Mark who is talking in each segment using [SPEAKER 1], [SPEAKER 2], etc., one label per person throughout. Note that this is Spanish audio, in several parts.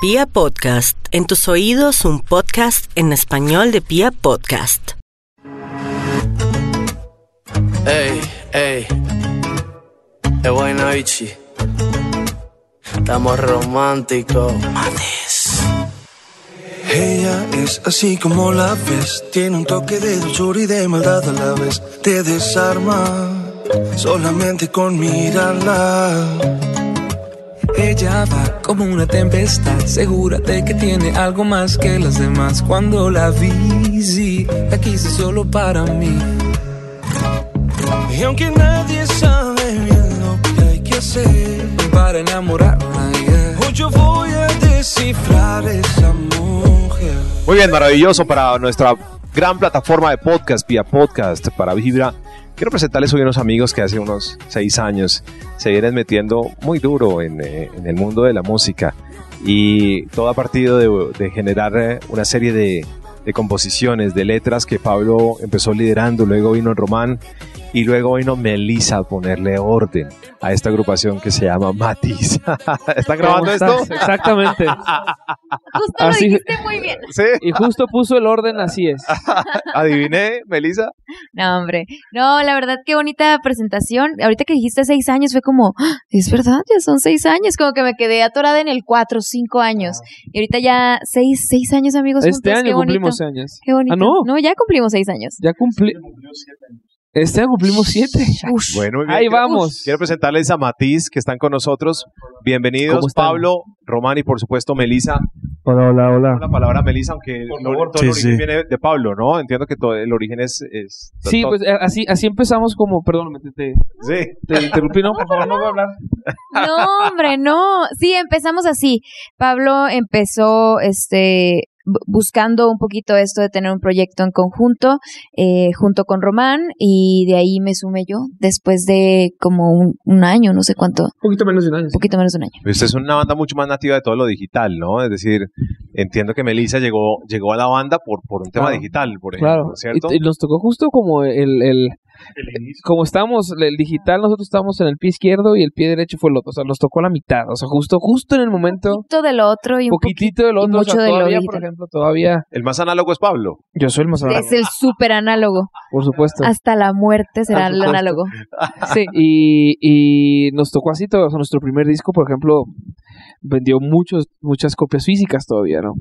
[SPEAKER 1] Pia Podcast, en tus oídos un podcast en español de Pia Podcast.
[SPEAKER 2] Ey, ey, es buena Ichi. Estamos románticos. Matis.
[SPEAKER 3] Ella es así como la ves, tiene un toque de dulzura y de maldad a la vez. Te desarma solamente con mirarla. Ella va como una tempestad, segura de que tiene algo más que las demás. Cuando la vi, sí, la quise solo para mí. Y aunque nadie sabe bien lo que hay que hacer para enamorarla, yeah, hoy yo voy a descifrar esa mujer.
[SPEAKER 4] Muy bien, maravilloso para nuestra gran plataforma de podcast, vía podcast para Vibra. Quiero presentarles hoy unos amigos que hace unos seis años se vienen metiendo muy duro en, eh, el mundo de la música. Y todo a partir de, de generar eh, una serie de, de composiciones, de letras que Pablo empezó liderando, luego vino Román y luego vino Melissa a ponerle orden a esta agrupación que se llama Matiz. ¿Están grabando
[SPEAKER 5] ¿Cómo
[SPEAKER 4] esto?
[SPEAKER 5] Exactamente.
[SPEAKER 6] Justo
[SPEAKER 5] Así-
[SPEAKER 6] lo dijiste muy bien.
[SPEAKER 4] Sí,
[SPEAKER 5] Y justo puso el orden, así es.
[SPEAKER 4] adiviné, Melissa.
[SPEAKER 6] No, hombre. No, la verdad, qué bonita presentación. Ahorita que dijiste seis años, fue como, ¡Ah! es verdad, ya son seis años. Como que me quedé atorada en el cuatro, cinco años. Y ahorita ya seis, seis años, amigos.
[SPEAKER 5] Este
[SPEAKER 6] juntos, qué
[SPEAKER 5] año
[SPEAKER 6] bonito.
[SPEAKER 5] cumplimos años.
[SPEAKER 6] Qué bonito.
[SPEAKER 5] Ah, no.
[SPEAKER 6] No, ya cumplimos seis años.
[SPEAKER 5] Ya cumplí. Este año cumplimos siete.
[SPEAKER 6] Ush.
[SPEAKER 4] Bueno, muy bien.
[SPEAKER 5] Ahí
[SPEAKER 4] Quiero-
[SPEAKER 5] vamos.
[SPEAKER 4] Quiero presentarles a Matiz, que están con nosotros. Bienvenidos. Pablo, Román y por supuesto Melissa.
[SPEAKER 5] Hola, hola, hola.
[SPEAKER 4] La palabra Melissa, aunque todo el
[SPEAKER 3] Sí,
[SPEAKER 4] origen
[SPEAKER 3] sí.
[SPEAKER 4] viene de Pablo, ¿no? Entiendo que todo el origen es... es
[SPEAKER 5] Sí, pues eh, así, así empezamos como, perdón, te, te,
[SPEAKER 4] Sí.
[SPEAKER 5] te interrumpí, no, por favor, no voy a hablar.
[SPEAKER 6] No, hombre, no. Sí, empezamos así. Pablo empezó, este, buscando un poquito esto de tener un proyecto en conjunto, eh, junto con Román, y de ahí me sumé yo, después de como un, un año, no sé cuánto, un
[SPEAKER 5] Un poquito menos de un año.
[SPEAKER 6] poquito menos de un año.
[SPEAKER 4] Usted es una banda mucho más nativa de todo lo digital, ¿no? Es decir, entiendo que Melissa llegó, llegó a la banda por, por un tema
[SPEAKER 5] Claro.
[SPEAKER 4] digital, por ejemplo,
[SPEAKER 5] Claro.
[SPEAKER 4] ¿cierto?
[SPEAKER 5] Y, y nos tocó justo como el, el, como estábamos, el digital, nosotros estábamos en el pie izquierdo y el pie derecho fue el otro. O sea, nos tocó la mitad. O sea, justo, justo en el momento,
[SPEAKER 6] poquito del otro y un
[SPEAKER 5] poquitito del
[SPEAKER 6] y
[SPEAKER 5] otro. o sea,
[SPEAKER 6] mucho de lo
[SPEAKER 5] todavía, por ejemplo, todavía.
[SPEAKER 4] El más análogo es Pablo.
[SPEAKER 5] Yo soy el más
[SPEAKER 6] poquito. Es el súper análogo.
[SPEAKER 5] por supuesto.
[SPEAKER 6] Hasta la muerte será el análogo.
[SPEAKER 5] Sí, y, y nos tocó así todo. O sea, nuestro primer disco, por ejemplo, vendió muchos, muchas copias físicas todavía, ¿no?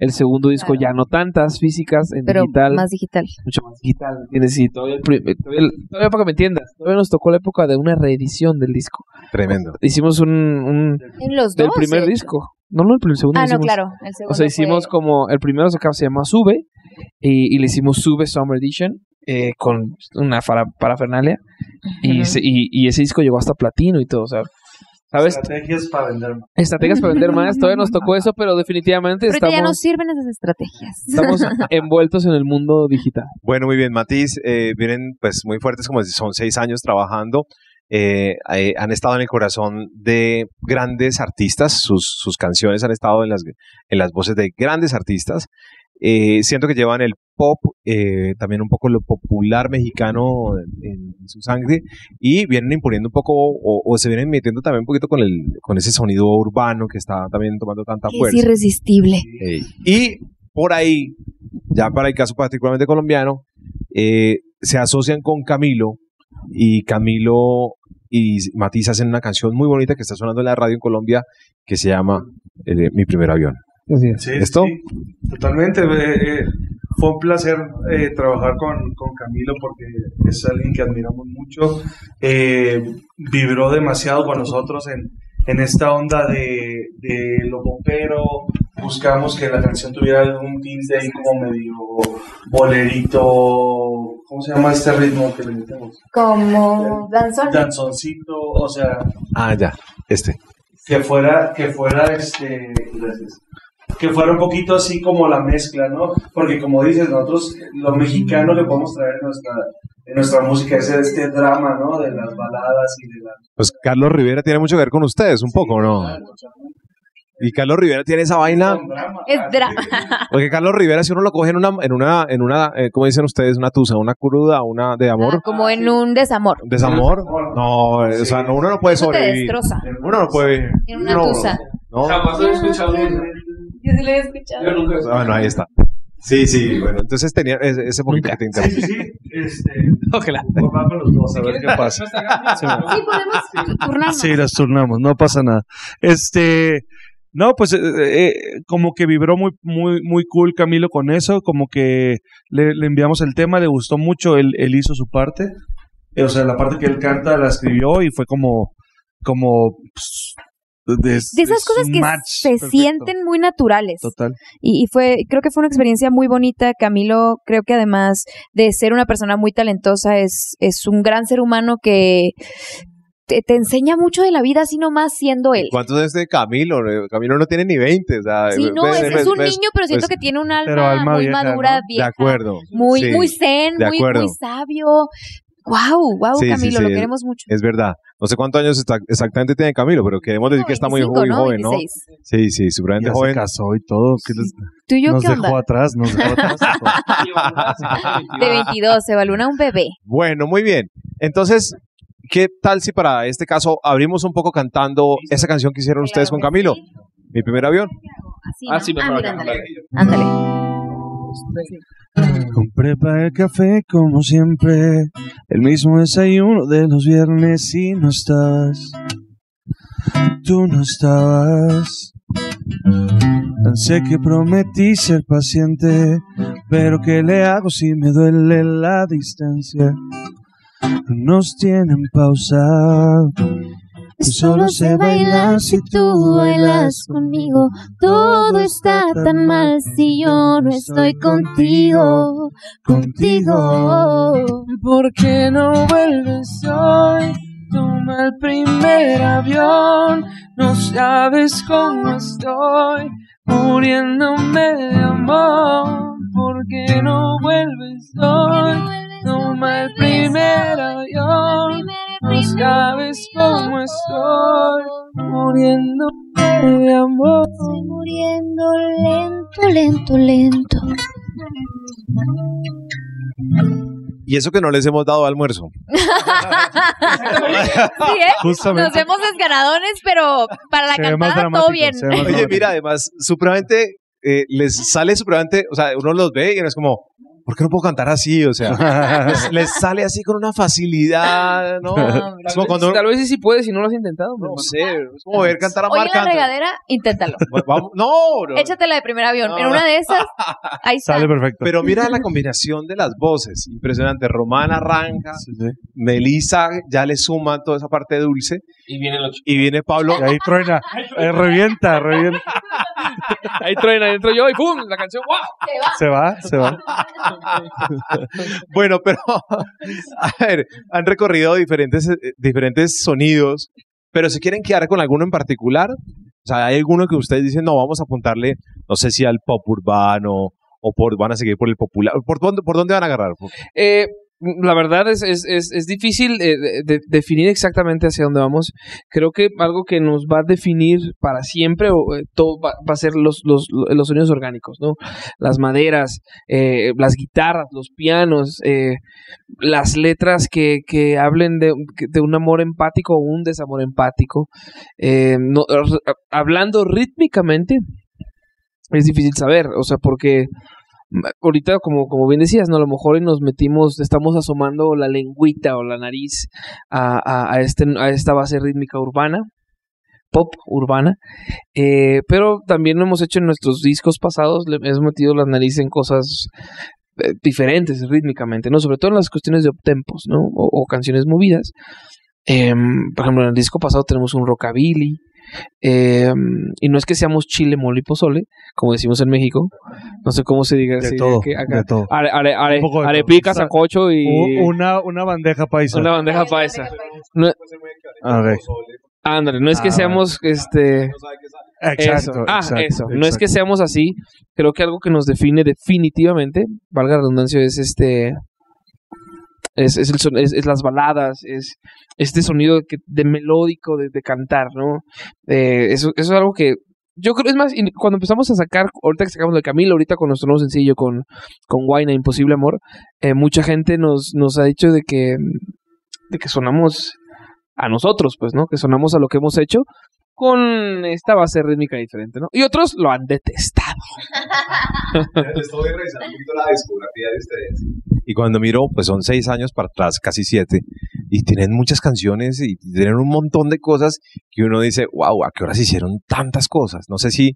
[SPEAKER 5] El segundo disco
[SPEAKER 6] Claro.
[SPEAKER 5] ya no tantas físicas en
[SPEAKER 6] Pero
[SPEAKER 5] digital.
[SPEAKER 6] más digital.
[SPEAKER 5] mucho más digital. ¿entiendes? Y todavía, el pri- todavía, todavía para que me entiendas, todavía nos tocó la época de una reedición del disco.
[SPEAKER 4] Tremendo.
[SPEAKER 5] Hicimos un, un
[SPEAKER 6] En los
[SPEAKER 5] del
[SPEAKER 6] dos.
[SPEAKER 5] primer disco. No, no, el, segundo.
[SPEAKER 6] Ah,
[SPEAKER 5] lo
[SPEAKER 6] no, claro. El segundo
[SPEAKER 5] O sea, hicimos
[SPEAKER 6] fue-
[SPEAKER 5] como, el primero se acaba- se llama Sube, y, y le hicimos Sube Summer Edition, eh, con una para, parafernalia, y,
[SPEAKER 6] Ujú.
[SPEAKER 5] se- y, y ese disco llegó hasta platino y todo, o sea, ¿sabes?
[SPEAKER 3] Estrategias para vender.
[SPEAKER 5] Estrategias para vender más, todavía nos tocó eso, pero definitivamente
[SPEAKER 6] Ahorita ya no
[SPEAKER 5] estamos,
[SPEAKER 6] sirven esas estrategias.
[SPEAKER 5] estamos envueltos en el mundo digital.
[SPEAKER 4] Bueno, muy bien, Matiz. eh, vienen pues muy fuertes, como son seis años trabajando. eh, eh, han estado en el corazón de grandes artistas. Sus, sus canciones han estado en las, en las voces de grandes artistas. Eh, siento que llevan el pop, eh, también un poco lo popular mexicano en, en su sangre y vienen imponiendo un poco o, o se vienen metiendo también un poquito con, el, con ese sonido urbano que está también tomando tanta
[SPEAKER 6] Que es
[SPEAKER 4] fuerza.
[SPEAKER 6] irresistible.
[SPEAKER 4] Y por ahí, ya para el caso particularmente colombiano, eh, se asocian con Camilo y Camilo y Matiz hacen una canción muy bonita que está sonando en la radio en Colombia que se llama eh, Mi primer avión.
[SPEAKER 5] Así es.
[SPEAKER 7] Sí,
[SPEAKER 4] ¿Esto?
[SPEAKER 7] sí, totalmente. eh, eh, fue un placer eh, trabajar con, con Camilo porque es alguien que admiramos mucho. Eh, vibró demasiado con nosotros en, en esta onda de, de lo popero. Buscamos que la canción tuviera algún tinte ahí como medio bolerito. ¿Cómo se llama este ritmo que le metemos?
[SPEAKER 6] Como danzón.
[SPEAKER 7] Danzoncito, o sea,
[SPEAKER 4] Ah, ya, este.
[SPEAKER 7] que fuera, que fuera este, gracias. Que fuera un poquito así como la mezcla, ¿no? Porque como dices, nosotros, lo mexicano que podemos traer en nuestra, en nuestra música es este drama, ¿no? De las baladas y de las...
[SPEAKER 4] Pues Carlos Rivera tiene mucho que ver con ustedes, un poco, ¿no? Y Carlos Rivera tiene esa vaina,
[SPEAKER 7] drama.
[SPEAKER 6] Es
[SPEAKER 7] Ah,
[SPEAKER 6] drama.
[SPEAKER 4] porque Carlos Rivera si uno lo coge en una, en una, en una, eh, ¿cómo dicen ustedes? Una tusa, una cruda, una de amor,
[SPEAKER 6] Ah, como en un desamor.
[SPEAKER 4] desamor. No, o sea, no, uno no puede
[SPEAKER 6] Eso te
[SPEAKER 4] sobrevivir.
[SPEAKER 6] destroza.
[SPEAKER 4] Uno no puede.
[SPEAKER 6] En una
[SPEAKER 4] no,
[SPEAKER 6] tusa.
[SPEAKER 4] No,
[SPEAKER 5] Jamás he escuchado un
[SPEAKER 6] Que se le había escuchado.
[SPEAKER 4] Bueno, ahí está. Sí, sí, bueno, entonces tenía ese, ese poquito que te
[SPEAKER 7] Sí,
[SPEAKER 4] interrumpí.
[SPEAKER 7] sí, sí. Este,
[SPEAKER 5] Ojalá.
[SPEAKER 7] los dos, a ver qué pasa.
[SPEAKER 6] Sí, podemos turnarnos.
[SPEAKER 7] Sí, las turnamos, no pasa nada. Este, no, pues eh, eh, como que vibró muy, muy, muy cool Camilo con eso, como que le, le enviamos el tema, le gustó mucho, él, él hizo su parte, Eh, o sea, la parte que él canta la escribió y fue como, como, pues, de,
[SPEAKER 6] De esas cosas que
[SPEAKER 7] match
[SPEAKER 6] se
[SPEAKER 7] perfecto.
[SPEAKER 6] sienten muy naturales.
[SPEAKER 7] Total.
[SPEAKER 6] Y, y fue, creo que fue una experiencia muy bonita. Camilo, creo que además de ser una persona muy talentosa, es, es un gran ser humano que te, te enseña mucho de la vida así nomás siendo él.
[SPEAKER 4] ¿Cuántos es de Camilo? Camilo no tiene ni 20. O sea,
[SPEAKER 6] Sí, no,
[SPEAKER 4] ves-
[SPEAKER 6] es,
[SPEAKER 4] ves-
[SPEAKER 6] es un
[SPEAKER 4] ves-
[SPEAKER 6] niño, pero siento
[SPEAKER 4] pues,
[SPEAKER 6] que tiene un alma,
[SPEAKER 7] alma
[SPEAKER 6] muy
[SPEAKER 7] vieja,
[SPEAKER 6] madura,
[SPEAKER 7] ¿no?
[SPEAKER 4] De acuerdo.
[SPEAKER 6] Muy,
[SPEAKER 4] Sí,
[SPEAKER 6] muy zen,
[SPEAKER 4] de
[SPEAKER 6] muy,
[SPEAKER 4] acuerdo.
[SPEAKER 6] muy sabio. Wow, wow,
[SPEAKER 4] Sí, sí,
[SPEAKER 6] Camilo,
[SPEAKER 4] sí,
[SPEAKER 6] lo
[SPEAKER 4] es-
[SPEAKER 6] queremos mucho.
[SPEAKER 4] Es verdad. No sé cuántos años está- exactamente tiene Camilo, pero queremos decir que está muy,
[SPEAKER 6] 25,
[SPEAKER 4] muy
[SPEAKER 6] ¿no?
[SPEAKER 4] joven, ¿no?
[SPEAKER 6] 26.
[SPEAKER 4] Sí, sí, supremamente
[SPEAKER 7] Ya se
[SPEAKER 4] joven.
[SPEAKER 7] casó y todo. ¿qué les-
[SPEAKER 6] ¿Tú y yo
[SPEAKER 7] nos
[SPEAKER 6] qué
[SPEAKER 7] dejó
[SPEAKER 6] onda?
[SPEAKER 7] atrás, nos dejó atrás.
[SPEAKER 6] De 22, se evalúa un bebé.
[SPEAKER 4] Bueno, muy bien. Entonces, ¿qué tal si para este caso abrimos un poco cantando esa canción que hicieron ustedes con Camilo?
[SPEAKER 6] sí.
[SPEAKER 4] Mi primer avión.
[SPEAKER 6] Así,
[SPEAKER 5] Ah,
[SPEAKER 6] ¿no?
[SPEAKER 5] sí, mejor
[SPEAKER 6] mira,
[SPEAKER 5] acá,
[SPEAKER 6] ándale. Ándale.
[SPEAKER 7] Compré para el café como siempre, el mismo desayuno de los viernes y no estabas. Tú no estabas. Pensé que prometí ser paciente, pero ¿qué le hago si me duele la distancia? Nos tienen pausa.
[SPEAKER 8] Solo sé bailar si tú bailas conmigo. Todo está tan mal si yo no estoy contigo, contigo.
[SPEAKER 5] ¿Por qué no vuelves hoy? Toma el primer avión. No sabes cómo estoy, muriéndome de amor. ¿Por qué no vuelves hoy? Toma el primer avión. No sabes cómo estoy, muriéndome de amor.
[SPEAKER 8] Estoy muriendo lento, lento, lento.
[SPEAKER 4] Y eso que no les hemos dado almuerzo.
[SPEAKER 6] Sí, ¿eh?
[SPEAKER 7] Justamente.
[SPEAKER 6] Nos vemos desganadones, pero para la
[SPEAKER 7] Se
[SPEAKER 6] cantada todo bien.
[SPEAKER 4] Oye, mira, además, supremamente, eh, les sale supremamente, o sea, uno los ve y uno es como, ¿por qué no puedo cantar así? O sea, les, les sale así con una facilidad, ¿no? es como cuando,
[SPEAKER 5] Tal vez sí, sí puedes si no lo has intentado.
[SPEAKER 4] no
[SPEAKER 5] hermano.
[SPEAKER 4] sé, es como ver cantar a
[SPEAKER 6] Hoy en
[SPEAKER 4] Marc
[SPEAKER 6] la
[SPEAKER 4] Anthony.
[SPEAKER 6] regadera, inténtalo.
[SPEAKER 4] Vamos- No, no.
[SPEAKER 6] Échatela de primer avión.
[SPEAKER 4] No,
[SPEAKER 6] en una de esas, ahí está.
[SPEAKER 7] Sale perfecto.
[SPEAKER 4] Pero mira la combinación de las voces, impresionante. Román arranca,
[SPEAKER 7] Sí, sí.
[SPEAKER 4] Melissa ya le suma toda esa parte dulce
[SPEAKER 5] Y viene el
[SPEAKER 4] y viene Pablo.
[SPEAKER 7] Y ahí truena, eh, revienta, revienta.
[SPEAKER 5] Ahí truena, entro yo y ¡pum! La canción ¡guau!
[SPEAKER 7] Se va, se va.
[SPEAKER 4] Bueno, pero a ver, han recorrido diferentes, eh, diferentes sonidos, pero si quieren quedar con alguno en particular, o sea, hay alguno que ustedes dicen, no, vamos a apuntarle, no sé si al pop urbano o por, van a seguir por el popular. ¿Por dónde, por dónde van a agarrar?
[SPEAKER 5] Eh, la verdad es, es, es, es difícil eh, de- de- definir exactamente hacia dónde vamos. Creo que algo que nos va a definir para siempre o, eh, todo va, a ser los, los, los sonidos orgánicos, ¿no? Las maderas, eh, las guitarras, los pianos, eh, las letras que, que hablen de, de un amor empático o un desamor empático. Eh, no- hablando rítmicamente, es difícil saber, o sea, porque ahorita, como, como bien decías, ¿no? A lo mejor nos metimos, estamos asomando la lengüita o la nariz a, a, este, a esta base rítmica urbana, pop urbana, eh, pero también lo hemos hecho en nuestros discos pasados, hemos metido la nariz en cosas eh, diferentes rítmicamente, ¿no? Sobre todo en las cuestiones de uptempos, ¿no? O, o canciones movidas. Em, por ejemplo, en el disco pasado tenemos un rockabilly, em, y no es que seamos chile, mole y pozole, como decimos en México. No sé cómo se diga.
[SPEAKER 7] De todo,
[SPEAKER 5] que acá-
[SPEAKER 7] de todo.
[SPEAKER 5] Are, are,
[SPEAKER 7] de todo.
[SPEAKER 5] arepica,
[SPEAKER 7] O sea,
[SPEAKER 5] sancocho y
[SPEAKER 7] Una, una bandeja paisa.
[SPEAKER 5] una bandeja paisa. No-
[SPEAKER 7] Ah,
[SPEAKER 5] ándale, no es que
[SPEAKER 7] Ah,
[SPEAKER 5] seamos este
[SPEAKER 7] Exacto.
[SPEAKER 5] eso. Ah,
[SPEAKER 7] exacto,
[SPEAKER 5] eso. No es que seamos así. Creo que algo que nos define definitivamente, valga la redundancia, es este. Es, es, el son- es, las baladas, es este sonido que, de melódico de, de cantar, ¿no? Eh, eso, eso es algo que yo creo, es más, cuando empezamos a sacar, ahorita que sacamos de Camilo, ahorita con nuestro nuevo sencillo, con, con Guayna, Imposible Amor, eh, mucha gente nos, nos ha dicho de que, de que sonamos a nosotros, pues, ¿no? Que sonamos a lo que hemos hecho con esta base rítmica diferente, ¿no? Y otros lo han detestado.
[SPEAKER 4] Estoy revisando un poquito la discografía de ustedes. Y cuando miro, pues son seis años para atrás, casi siete, y tienen muchas canciones y tienen un montón de cosas que uno dice, wow, ¿a qué horas hicieron tantas cosas? No sé si,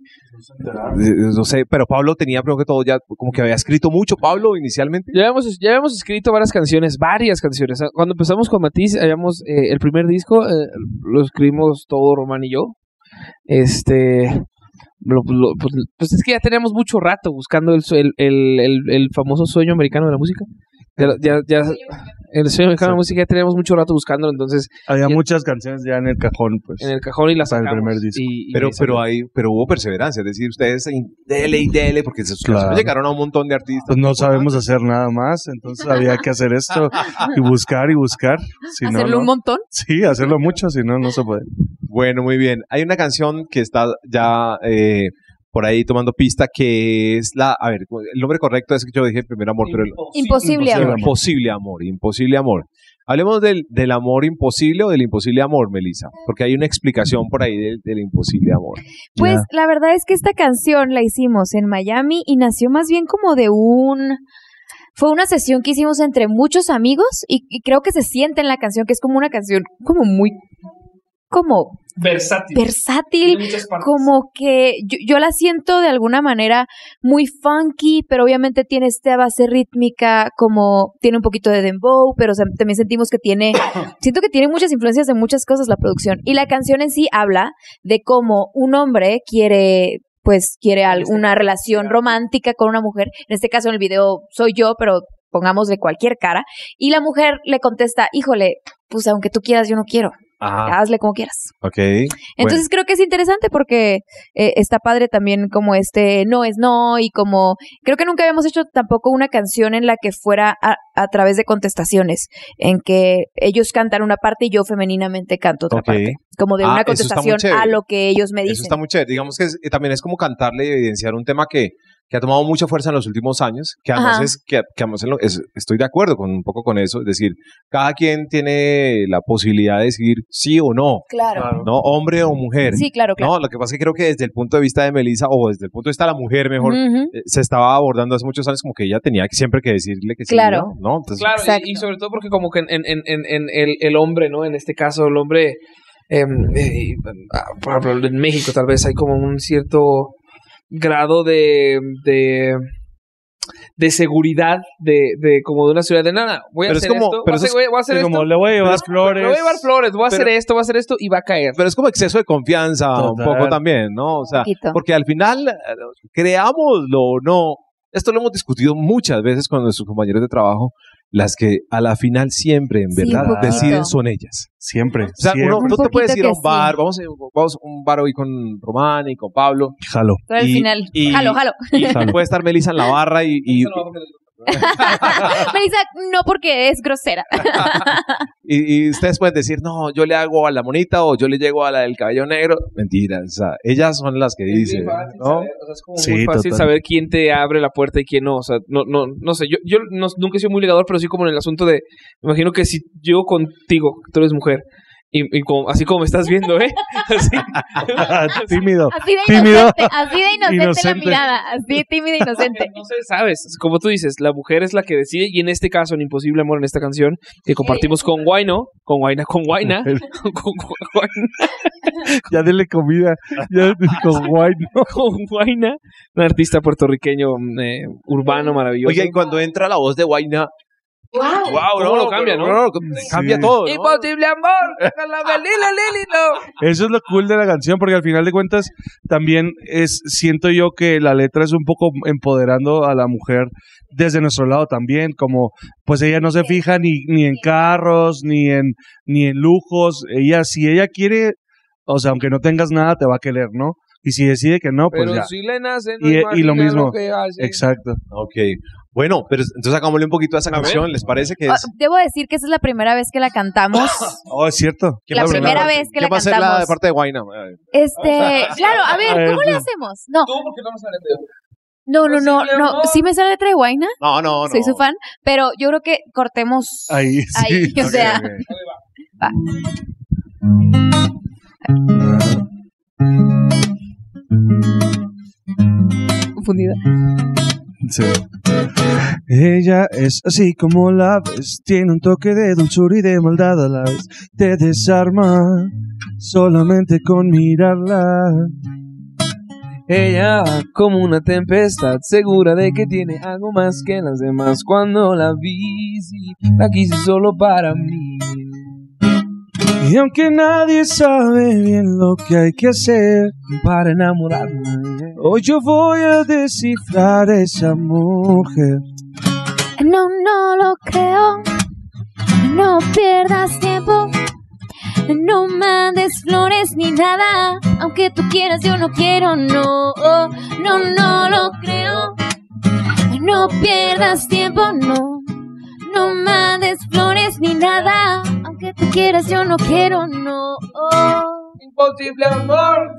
[SPEAKER 4] no sé, pero Pablo tenía, primero que todo, ya como que había escrito mucho, Pablo, inicialmente.
[SPEAKER 5] Ya habíamos, ya habíamos escrito varias canciones, varias canciones. Cuando empezamos con Matiz, habíamos, eh, el primer disco eh, lo escribimos todo Román y yo. Este, lo- lo- pues, pues es que ya teníamos mucho rato buscando el, el, el- el famoso sueño americano de la música. Ya, ya, ya- el sueño americano de la música ya teníamos mucho rato buscándolo, entonces
[SPEAKER 7] Había
[SPEAKER 5] Y-
[SPEAKER 7] muchas canciones ya en el cajón, pues.
[SPEAKER 5] en el cajón y la
[SPEAKER 7] Para el
[SPEAKER 5] sacamos.
[SPEAKER 7] primer disco.
[SPEAKER 5] y- y
[SPEAKER 4] Pero, pero ahí, pero hubo perseverancia, es decir, ustedes en dele y dele, porque sus
[SPEAKER 7] Claro.
[SPEAKER 4] llegaron a un montón de artistas.
[SPEAKER 7] Pues no sabemos hacer nada más, entonces había que hacer esto y buscar y buscar. Si no,
[SPEAKER 6] Hacerlo
[SPEAKER 7] no.
[SPEAKER 6] un montón.
[SPEAKER 7] Sí, hacerlo mucho, si no, no se puede.
[SPEAKER 4] Bueno, muy bien. Hay una canción que está ya eh, por ahí tomando pista, que es la, a ver, el nombre correcto es que yo dije primer amor, pero el
[SPEAKER 6] Imposible,
[SPEAKER 7] imposible
[SPEAKER 6] amor.
[SPEAKER 4] imposible amor, imposible amor. Hablemos del, del amor imposible o del imposible amor, Melissa, porque hay una explicación por ahí del, del imposible amor.
[SPEAKER 6] Pues la verdad es que esta canción la hicimos en Miami y nació más bien como de un... Fue una sesión que hicimos entre muchos amigos y, y creo que se siente en la canción que es como una canción como muy... como
[SPEAKER 5] versátil.
[SPEAKER 6] versátil, como que yo, yo la siento de alguna manera muy funky, pero obviamente tiene esta base rítmica, como tiene un poquito de dembow, pero o sea, también sentimos que tiene, siento que tiene muchas influencias de muchas cosas la producción. Y la canción en sí habla de cómo un hombre quiere pues quiere alguna relación romántica con una mujer, en este caso en el video soy yo, pero pongámosle cualquier cara, y la mujer le contesta, híjole, pues aunque tú quieras, yo no quiero,
[SPEAKER 4] Ajá.
[SPEAKER 6] hazle como quieras.
[SPEAKER 4] Ok.
[SPEAKER 6] Entonces creo que es interesante porque eh, está padre también como este no es no y como creo que nunca habíamos hecho tampoco una canción en la que fuera a, a través de contestaciones, en que ellos cantan una parte y yo femeninamente canto otra parte, como de
[SPEAKER 4] Ah,
[SPEAKER 6] una
[SPEAKER 4] eso
[SPEAKER 6] contestación a lo que ellos me
[SPEAKER 4] Eso
[SPEAKER 6] dicen.
[SPEAKER 4] está muy chévere. Digamos que es- eh, también es como cantarle y evidenciar un tema que, que ha tomado mucha fuerza en los últimos años, que además
[SPEAKER 6] Ajá.
[SPEAKER 4] es, que, que además es lo- es- estoy de acuerdo con un poco con eso, es decir, cada quien tiene la posibilidad de decir sí o no,
[SPEAKER 6] Claro.
[SPEAKER 4] ¿no? Hombre o mujer.
[SPEAKER 6] Sí, claro, claro.
[SPEAKER 4] No, lo que pasa es que creo que desde el punto de vista de Melissa, o desde el punto de vista de la mujer mejor, eh, se estaba abordando hace muchos años como que ella tenía que siempre que decirle que sí,
[SPEAKER 6] Claro.
[SPEAKER 4] ¿no? Entonces,
[SPEAKER 5] Claro, y, y sobre todo porque como que en, en, en, en- en el, el hombre, ¿no? En este caso, el hombre, em, eh, por ejemplo, en México tal vez hay como un cierto grado de, de, de seguridad de, de como de una ciudad de nada. Voy a
[SPEAKER 4] Pero es
[SPEAKER 5] hacer
[SPEAKER 4] como-
[SPEAKER 5] esto,
[SPEAKER 4] pero
[SPEAKER 5] voy a hacer,
[SPEAKER 4] es-
[SPEAKER 5] voy a hacer
[SPEAKER 7] Sí,
[SPEAKER 5] esto,
[SPEAKER 7] como le voy a llevar flores.
[SPEAKER 5] le voy a llevar flores, voy a hacer esto, voy a hacer esto y va a caer.
[SPEAKER 4] pero es como exceso de confianza un poco también, ¿no? O sea, porque al final, creámoslo o no, esto lo hemos discutido muchas veces con nuestros compañeros de trabajo, las que a la final siempre, en verdad, deciden son ellas.
[SPEAKER 7] Siempre.
[SPEAKER 4] O sea, uno, tú te puedes ir a un bar,
[SPEAKER 6] sí.
[SPEAKER 4] vamos, a, vamos a un bar hoy con Román y con Pablo,
[SPEAKER 7] Jalo.
[SPEAKER 6] Pero al
[SPEAKER 4] y-
[SPEAKER 6] final,
[SPEAKER 4] y-
[SPEAKER 6] jalo, jalo.
[SPEAKER 4] y puede estar Melissa en la barra y, y,
[SPEAKER 6] Melissa, no porque es grosera.
[SPEAKER 4] y- y ustedes pueden decir, no, yo le hago a la monita o yo le llego a la del cabello negro. Mentiras, o sea, ellas son las que
[SPEAKER 5] Es
[SPEAKER 4] dicen, ¿no?
[SPEAKER 5] saber, o sea, es como
[SPEAKER 7] Sí,
[SPEAKER 5] muy fácil
[SPEAKER 7] total.
[SPEAKER 5] saber quién te abre la puerta y quién no. O sea, no, no, no sé. Yo, yo no- nunca he sido muy ligador, pero sí como en el asunto de. Me imagino que si yo contigo, tú eres mujer, y, y como, así como me estás viendo, ¿eh? Así.
[SPEAKER 7] Tímido.
[SPEAKER 6] Así de
[SPEAKER 7] Tímido.
[SPEAKER 6] inocente, así de inocente,
[SPEAKER 7] Inocente.
[SPEAKER 6] la mirada, así tímida e inocente.
[SPEAKER 5] No sé, sabes, como tú dices, la mujer es la que decide y en este caso, en Imposible Amor, en esta canción que compartimos con Guayno, con Guayna, con Guayna, con Guayna,
[SPEAKER 7] Ya dele comida. Ya con guay, ¿no?
[SPEAKER 5] con Guayna, un artista puertorriqueño eh, urbano maravilloso.
[SPEAKER 4] Oye, y cuando entra la voz de Guaina,
[SPEAKER 6] Wow.
[SPEAKER 4] wow,
[SPEAKER 5] ¿Cómo lo cambia, no?
[SPEAKER 4] Cambia
[SPEAKER 7] Sí.
[SPEAKER 4] todo. ¿no?
[SPEAKER 5] Imposible amor, con la Belila Lili, no.
[SPEAKER 7] Eso es lo cool de la canción, porque al final de cuentas también es, siento yo que la letra es un poco empoderando a la mujer desde nuestro lado también, como pues ella no se fija ni, ni en carros, ni en, ni en lujos, ella, si ella quiere, o sea, aunque no tengas nada, te va a querer, ¿no? Y si decide que no, pues
[SPEAKER 5] Pero
[SPEAKER 7] ya.
[SPEAKER 5] si le nace, no
[SPEAKER 7] Y- lo mismo.
[SPEAKER 5] que hace.
[SPEAKER 7] Exacto.
[SPEAKER 4] Ok. Bueno, pero entonces hagámosle un poquito a esa canción, ¿les parece que
[SPEAKER 6] Ah,
[SPEAKER 4] es?
[SPEAKER 6] Debo decir que esa es la primera vez que la cantamos.
[SPEAKER 7] Oh, es cierto.
[SPEAKER 4] ¿Quién
[SPEAKER 6] la primera vez que
[SPEAKER 4] ¿Quién
[SPEAKER 6] la
[SPEAKER 4] va a ser la
[SPEAKER 6] cantamos.
[SPEAKER 4] de parte de Guaina?
[SPEAKER 6] Este, claro, a ver, ¿cómo le hacemos? No,
[SPEAKER 5] ¿Tú por qué no me sale
[SPEAKER 6] no, no, no,
[SPEAKER 5] Posible
[SPEAKER 6] no.
[SPEAKER 5] amor.
[SPEAKER 6] Sí me sale la letra de Guaina,
[SPEAKER 4] No, no, no.
[SPEAKER 6] soy su fan, pero yo creo que cortemos
[SPEAKER 7] Ahí, sí.
[SPEAKER 6] ahí, o sea,
[SPEAKER 7] ok.
[SPEAKER 6] va.
[SPEAKER 3] Ella es así como la ves, tiene un toque de dulzura y de maldad a la vez. Te desarma solamente con mirarla.
[SPEAKER 5] Ella como una tempestad, segura de que tiene algo más que las demás. Cuando la vi, la quise solo para mí.
[SPEAKER 3] Y aunque nadie sabe bien lo que hay que hacer,
[SPEAKER 5] Para enamorarme.
[SPEAKER 3] hoy yo voy a descifrar esa mujer.
[SPEAKER 8] No, no lo creo. No pierdas tiempo. No mandes flores ni nada. Aunque tú quieras, yo no quiero. No, no, no lo creo. No pierdas tiempo. No, no mandes flores ni nada. Aunque tú quieras, yo no quiero. No.
[SPEAKER 5] Imposible amor.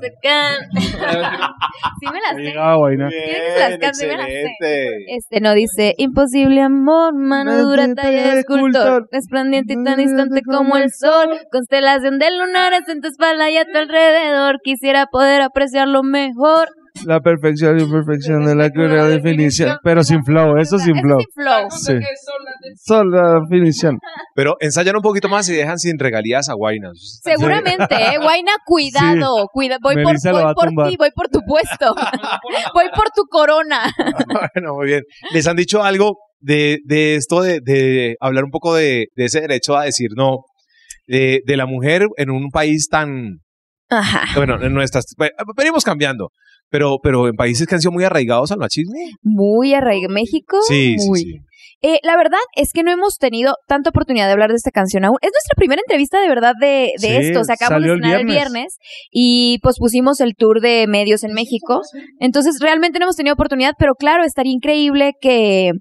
[SPEAKER 6] Sí me las sé.
[SPEAKER 3] Llegaba vaina.
[SPEAKER 6] ¿Tienes las canciones? Me las sé. Este no dice imposible amor, mano dura talla de escultor, resplandiente y tan distante como el sol, constelación de lunares en tu espalda y a tu alrededor, quisiera poder apreciarlo mejor.
[SPEAKER 3] La perfección y perfección de la cruel definición. Pero sin flow, eso sin
[SPEAKER 6] Es
[SPEAKER 3] flow.
[SPEAKER 6] sin flow.
[SPEAKER 3] Sí. Solo la definición.
[SPEAKER 4] Pero ensayan un poquito más y dejan sin regalías a Guainas.
[SPEAKER 6] Seguramente, ¿eh? Guaina, cuidado, cuida, voy por,
[SPEAKER 3] Melissa
[SPEAKER 6] voy ti, voy por tu puesto, voy por tu corona.
[SPEAKER 4] bueno, muy bien. ¿Les han dicho algo de, de esto de, de hablar un poco de, de ese derecho a decir no? De, de la mujer en un país tan,
[SPEAKER 6] Ajá.
[SPEAKER 4] bueno, en nuestras, bueno, venimos cambiando, pero, pero en países que han sido muy arraigados al machismo.
[SPEAKER 6] Muy arraigado. México,
[SPEAKER 4] Sí, sí,
[SPEAKER 6] muy.
[SPEAKER 4] sí.
[SPEAKER 6] Eh, la verdad es que no hemos tenido tanta oportunidad de hablar de esta canción aún. Es nuestra primera entrevista de verdad de, de
[SPEAKER 3] Sí,
[SPEAKER 6] esto. O sea, acabamos de
[SPEAKER 3] salió el
[SPEAKER 6] estrenar el
[SPEAKER 3] viernes.
[SPEAKER 6] viernes y pues pusimos el tour de medios en México. Entonces realmente no hemos tenido oportunidad, pero claro, estaría increíble que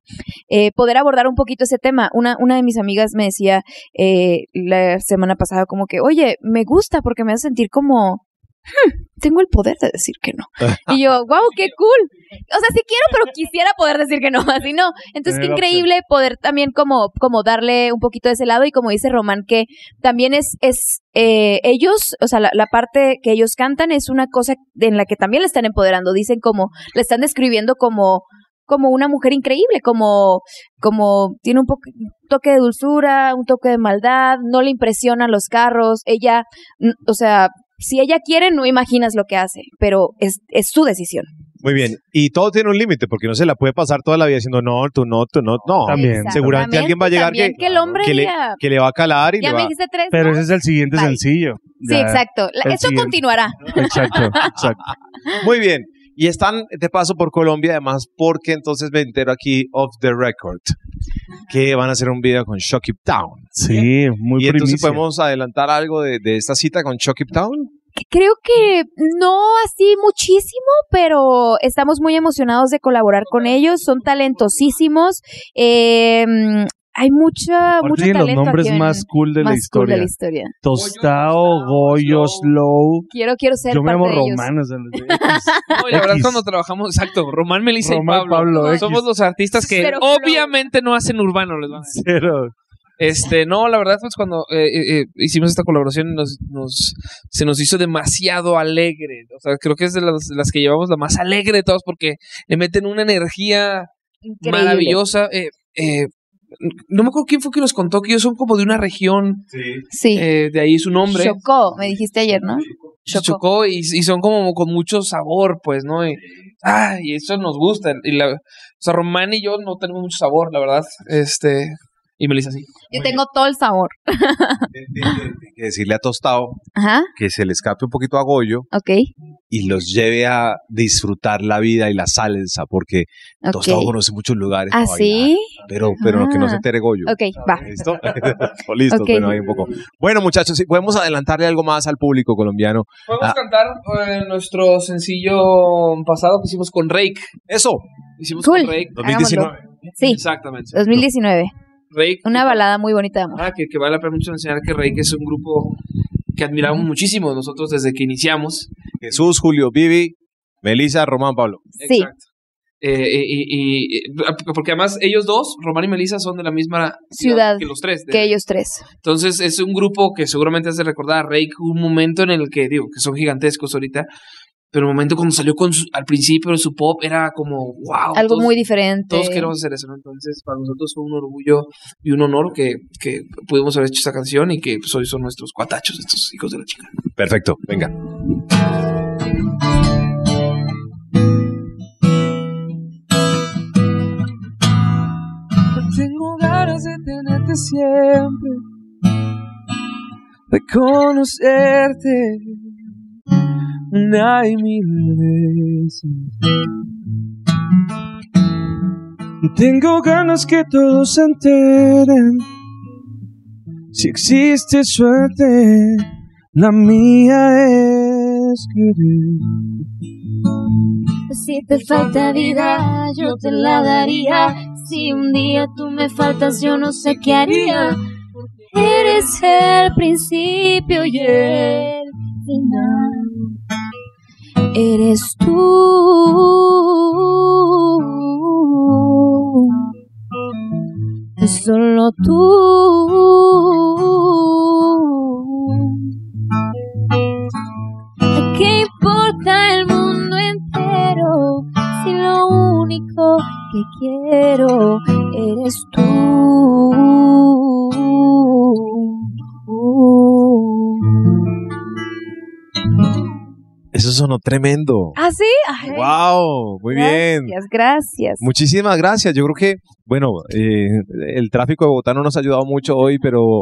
[SPEAKER 6] eh, poder abordar un poquito ese tema. Una, una de mis amigas me decía eh, la semana pasada como que, oye, me gusta porque me hace sentir como... "Hmm, tengo el poder de decir que no. Y yo, wow, qué cool. O sea, sí quiero, pero quisiera poder decir que no, así no. Entonces, qué increíble poder también como, como darle un poquito de ese lado y como dice Román, que también es, es eh, ellos, o sea, la, la parte que ellos cantan es una cosa en la que también le están empoderando. Dicen como, le están describiendo como como una mujer increíble, como, como tiene un, un toque de dulzura, un toque de maldad, no le impresionan los carros, ella, o sea, si ella quiere, no imaginas lo que hace, pero es, es su decisión.
[SPEAKER 4] Muy bien. Y todo tiene un límite, porque no se la puede pasar toda la vida diciendo no, tú no, tú no. No.
[SPEAKER 3] También.
[SPEAKER 4] Seguramente alguien va a llegar que,
[SPEAKER 6] que el hombre
[SPEAKER 4] que le,
[SPEAKER 6] diga,
[SPEAKER 4] que le va a calar y
[SPEAKER 6] ya
[SPEAKER 4] le
[SPEAKER 6] me dijiste tres,
[SPEAKER 3] Pero
[SPEAKER 6] ¿no?
[SPEAKER 3] ese es el siguiente
[SPEAKER 6] Bye.
[SPEAKER 3] sencillo.
[SPEAKER 6] Sí,
[SPEAKER 3] Ya.
[SPEAKER 6] exacto.
[SPEAKER 3] Siguiente.
[SPEAKER 6] continuará.
[SPEAKER 3] Exacto, exacto.
[SPEAKER 4] Muy bien. Y están de paso por Colombia, además, porque entonces me entero aquí off the record que van a hacer un video con Shock It Town.
[SPEAKER 3] Sí, muy
[SPEAKER 4] y entonces
[SPEAKER 3] primicia.
[SPEAKER 4] podemos adelantar algo de, de esta cita con Shock It Town.
[SPEAKER 6] Creo que no así muchísimo, pero estamos muy emocionados de colaborar con ellos. Son talentosísimos. Eh, hay mucha, mucho
[SPEAKER 3] tienen los
[SPEAKER 6] talento
[SPEAKER 3] nombres
[SPEAKER 6] aquí en-
[SPEAKER 3] más cool de la
[SPEAKER 6] más cool
[SPEAKER 3] historia.
[SPEAKER 6] de la historia.
[SPEAKER 3] Tostao, Goyo, Slow.
[SPEAKER 6] Quiero, quiero ser
[SPEAKER 3] Yo me
[SPEAKER 6] parte
[SPEAKER 3] llamo
[SPEAKER 6] de ellos.
[SPEAKER 3] Román. o sea,
[SPEAKER 5] la verdad, cuando trabajamos, exacto, Román, Melissa
[SPEAKER 3] Román,
[SPEAKER 5] y Pablo,
[SPEAKER 3] Pablo, X.
[SPEAKER 5] somos los artistas que
[SPEAKER 6] Cero flow.
[SPEAKER 5] obviamente no hacen urbano, les van a decir.
[SPEAKER 3] Cero.
[SPEAKER 5] Este, no, la verdad, pues cuando eh, eh, eh, hicimos esta colaboración nos, nos, se nos hizo demasiado alegre. O sea, creo que es de las, las que llevamos la más alegre de todas porque le meten una energía
[SPEAKER 6] Increíble.
[SPEAKER 5] maravillosa. Eh, eh, no me acuerdo quién fue que nos contó que ellos son como de una región,
[SPEAKER 6] Sí.
[SPEAKER 5] eh, de ahí su nombre.
[SPEAKER 6] Chocó, me dijiste ayer, ¿no?
[SPEAKER 5] Se
[SPEAKER 6] Chocó.
[SPEAKER 5] chocó y, y son como con mucho sabor, pues, ¿no? Y, ah, y eso nos gusta. Y la, o sea, Román y yo no tenemos mucho sabor, la verdad. Este, y Melissa sí.
[SPEAKER 6] Yo tengo todo el sabor.
[SPEAKER 4] Que decirle a Tostado
[SPEAKER 6] Ajá,
[SPEAKER 4] que se le escape un poquito a Goyo
[SPEAKER 6] ok.
[SPEAKER 4] y los lleve a disfrutar la vida y la salsa, porque Tostado
[SPEAKER 6] Ok.
[SPEAKER 4] conoce muchos lugares.
[SPEAKER 6] ¿Ah, sí?
[SPEAKER 4] bailar, pero, pero que no se
[SPEAKER 6] Ah.
[SPEAKER 4] entere Goyo.
[SPEAKER 6] Ok, va.
[SPEAKER 4] ¿Listo? Listo,
[SPEAKER 6] Ok.
[SPEAKER 4] bueno, ahí un poco. Bueno, muchachos, si podemos adelantarle algo más al público colombiano.
[SPEAKER 5] Podemos
[SPEAKER 4] Ah.
[SPEAKER 5] cantar eh, nuestro sencillo pasado que hicimos con Rake.
[SPEAKER 4] Eso,
[SPEAKER 5] Hicimos
[SPEAKER 6] Cool.
[SPEAKER 5] con Rake.
[SPEAKER 4] 2019.
[SPEAKER 6] Sí,
[SPEAKER 5] Exactamente.
[SPEAKER 6] 2019.
[SPEAKER 5] Rake.
[SPEAKER 6] Una balada muy bonita de amor.
[SPEAKER 5] Ah, que, que vale la pena mucho enseñar que Rake es un grupo que admiramos muchísimo nosotros desde que iniciamos.
[SPEAKER 4] Jesús, Julio, Vivi, Melissa, Román, Pablo.
[SPEAKER 6] Sí.
[SPEAKER 5] Exacto. Eh, y, y- y- porque además ellos dos, Román y Melissa, son de la misma
[SPEAKER 6] Ciudad
[SPEAKER 5] que los tres. de-
[SPEAKER 6] Que ellos tres.
[SPEAKER 5] Entonces es un grupo que seguramente hace recordar a Rake un momento en el que, digo, que son gigantescos ahorita, pero el momento cuando salió con su- al principio de su pop era como, wow.
[SPEAKER 6] Algo
[SPEAKER 5] todos-
[SPEAKER 6] muy diferente.
[SPEAKER 5] Todos queremos hacer eso, ¿no? Entonces, para nosotros fue un orgullo y un honor que, que pudimos haber hecho esa canción y que pues, hoy son nuestros cuatachos, estos hijos de la chica.
[SPEAKER 4] Perfecto, venga.
[SPEAKER 5] Tengo ganas de tenerte siempre, de conocerte una y mil veces.
[SPEAKER 7] Tengo ganas que todos se enteren. Si existe suerte, la mía es querer.
[SPEAKER 8] Si te falta vida, yo te la daría. Si un día tú me faltas, yo no sé qué haría. Eres el principio y el final. Eres tú. Solo tú. ¿Qué importa el mundo entero si lo único que quiero eres tú?
[SPEAKER 4] Eso sonó tremendo.
[SPEAKER 6] ¿Ah, sí? Ay,
[SPEAKER 4] ¡Wow! Muy bien.
[SPEAKER 6] Gracias, gracias.
[SPEAKER 4] Muchísimas gracias. Yo creo que, bueno, eh, el tráfico de Bogotá no nos ha ayudado mucho hoy, pero,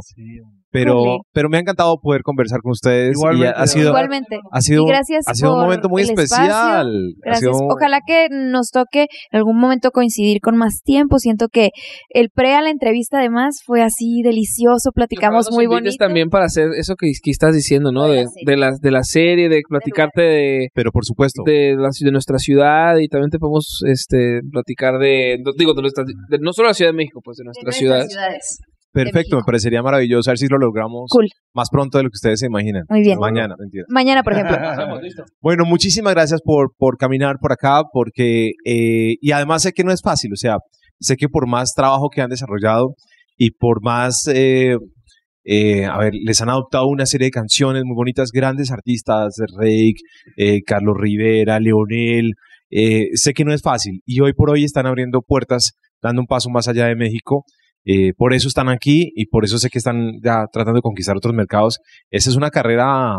[SPEAKER 4] pero, pero me ha encantado poder conversar con ustedes.
[SPEAKER 7] Igualmente,
[SPEAKER 4] y ha, ha sido,
[SPEAKER 6] Igualmente.
[SPEAKER 4] ha sido,
[SPEAKER 6] Y gracias
[SPEAKER 4] ha sido un momento muy especial.
[SPEAKER 6] Gracias.
[SPEAKER 4] sido-
[SPEAKER 6] Ojalá que nos toque en algún momento coincidir con más tiempo. Siento que el pre a la entrevista además fue así delicioso, platicamos muy bonito.
[SPEAKER 5] también para hacer eso que, que estás diciendo, ¿no?
[SPEAKER 6] De
[SPEAKER 5] De,
[SPEAKER 6] la serie.
[SPEAKER 5] de, la, de serie, de platicarte de,
[SPEAKER 4] Pero por supuesto.
[SPEAKER 5] de, la, de nuestra ciudad y también te podemos este, platicar de, no, digo, de nuestra, de- no solo la Ciudad de México, pues de
[SPEAKER 6] De
[SPEAKER 5] nuestras
[SPEAKER 6] nuestras
[SPEAKER 5] ciudades.
[SPEAKER 4] Perfecto, me parecería maravilloso. A ver si lo logramos
[SPEAKER 6] Cool.
[SPEAKER 4] más pronto de lo que ustedes se imaginan.
[SPEAKER 6] Muy bien.
[SPEAKER 4] Mañana, mentira.
[SPEAKER 6] Mañana, por ejemplo.
[SPEAKER 4] Bueno, muchísimas gracias por, por caminar por acá, porque, eh, y además sé que no es fácil, o sea, sé que por más trabajo que han desarrollado y por más, eh, eh, a ver, les han adoptado una serie de canciones muy bonitas, grandes artistas, Rake, eh, Carlos Rivera, Leonel, eh, sé que no es fácil y hoy por hoy están abriendo puertas, dando un paso más allá de México. Eh, por eso están aquí y por eso sé que están ya tratando de conquistar otros mercados. Esa es una carrera,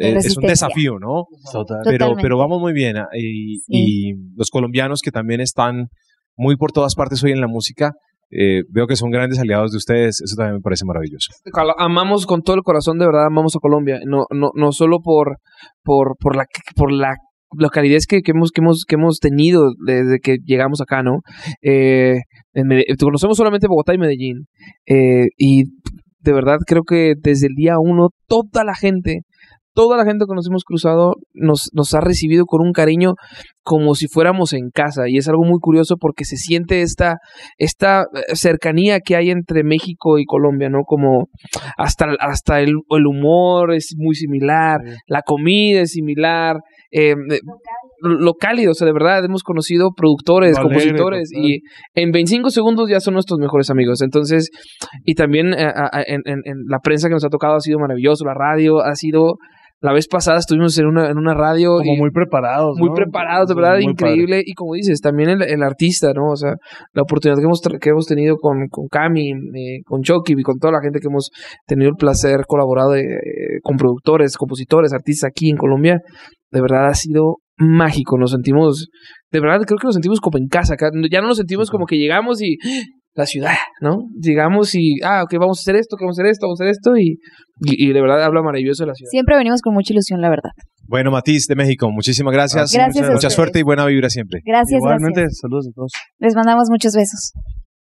[SPEAKER 4] eh, es un desafío, ¿no?
[SPEAKER 7] Total.
[SPEAKER 4] pero,
[SPEAKER 6] Totalmente.
[SPEAKER 4] pero vamos muy bien. ah, Y,
[SPEAKER 6] Sí.
[SPEAKER 4] y los colombianos que también están muy por todas partes hoy en la música, eh, veo que son grandes aliados de ustedes. Eso también me parece maravilloso.
[SPEAKER 5] Colo- amamos con todo el corazón, de verdad, amamos a Colombia. No, no, no solo por, por, por la, por la, la calidez que, que hemos, que hemos, que hemos tenido desde que llegamos acá, ¿no? Eh, en Mede- conocemos solamente Bogotá y Medellín. Eh, y de verdad creo que desde el día uno, toda la gente, toda la gente que nos hemos cruzado nos, nos ha recibido con un cariño como si fuéramos en casa. Y es algo muy curioso porque se siente esta, esta eh, cercanía que hay entre México y Colombia, ¿no? Como hasta, hasta el, el humor es muy similar, la comida es similar, eh, eh, lo cálido, o sea, de verdad, hemos conocido productores, compositores,
[SPEAKER 7] total.
[SPEAKER 5] y en 25 segundos ya son nuestros mejores amigos. Entonces, y también eh, en la prensa que nos ha tocado ha sido maravilloso, la radio ha sido... La vez pasada estuvimos en una, en una radio
[SPEAKER 7] Como
[SPEAKER 5] y-
[SPEAKER 7] muy preparados.
[SPEAKER 5] muy
[SPEAKER 7] ¿no?
[SPEAKER 5] preparados, de
[SPEAKER 7] Muy
[SPEAKER 5] verdad,
[SPEAKER 7] padre.
[SPEAKER 5] increíble. Y como dices, también el, el artista, ¿no? O sea, la oportunidad que hemos, que hemos tenido con, con Cami, eh, con Chucky y con toda la gente que hemos tenido el placer colaborado eh, con productores, compositores, artistas aquí en Colombia, de verdad ha sido mágico. Nos sentimos, de verdad, creo que nos sentimos como en casa. Ya no nos sentimos como que llegamos y la ciudad, ¿no? Llegamos y, ah, ok, vamos a hacer esto, que vamos a hacer esto, vamos a hacer esto y, y, y de verdad habla maravilloso de la ciudad.
[SPEAKER 6] Siempre venimos con mucha ilusión, la verdad.
[SPEAKER 4] Bueno, Matiz de México, muchísimas gracias.
[SPEAKER 6] Gracias a
[SPEAKER 4] Mucha
[SPEAKER 6] ustedes.
[SPEAKER 4] suerte y buena vibra siempre.
[SPEAKER 6] Gracias,
[SPEAKER 7] Igualmente,
[SPEAKER 6] gracias.
[SPEAKER 7] saludos a todos.
[SPEAKER 6] Les mandamos muchos besos.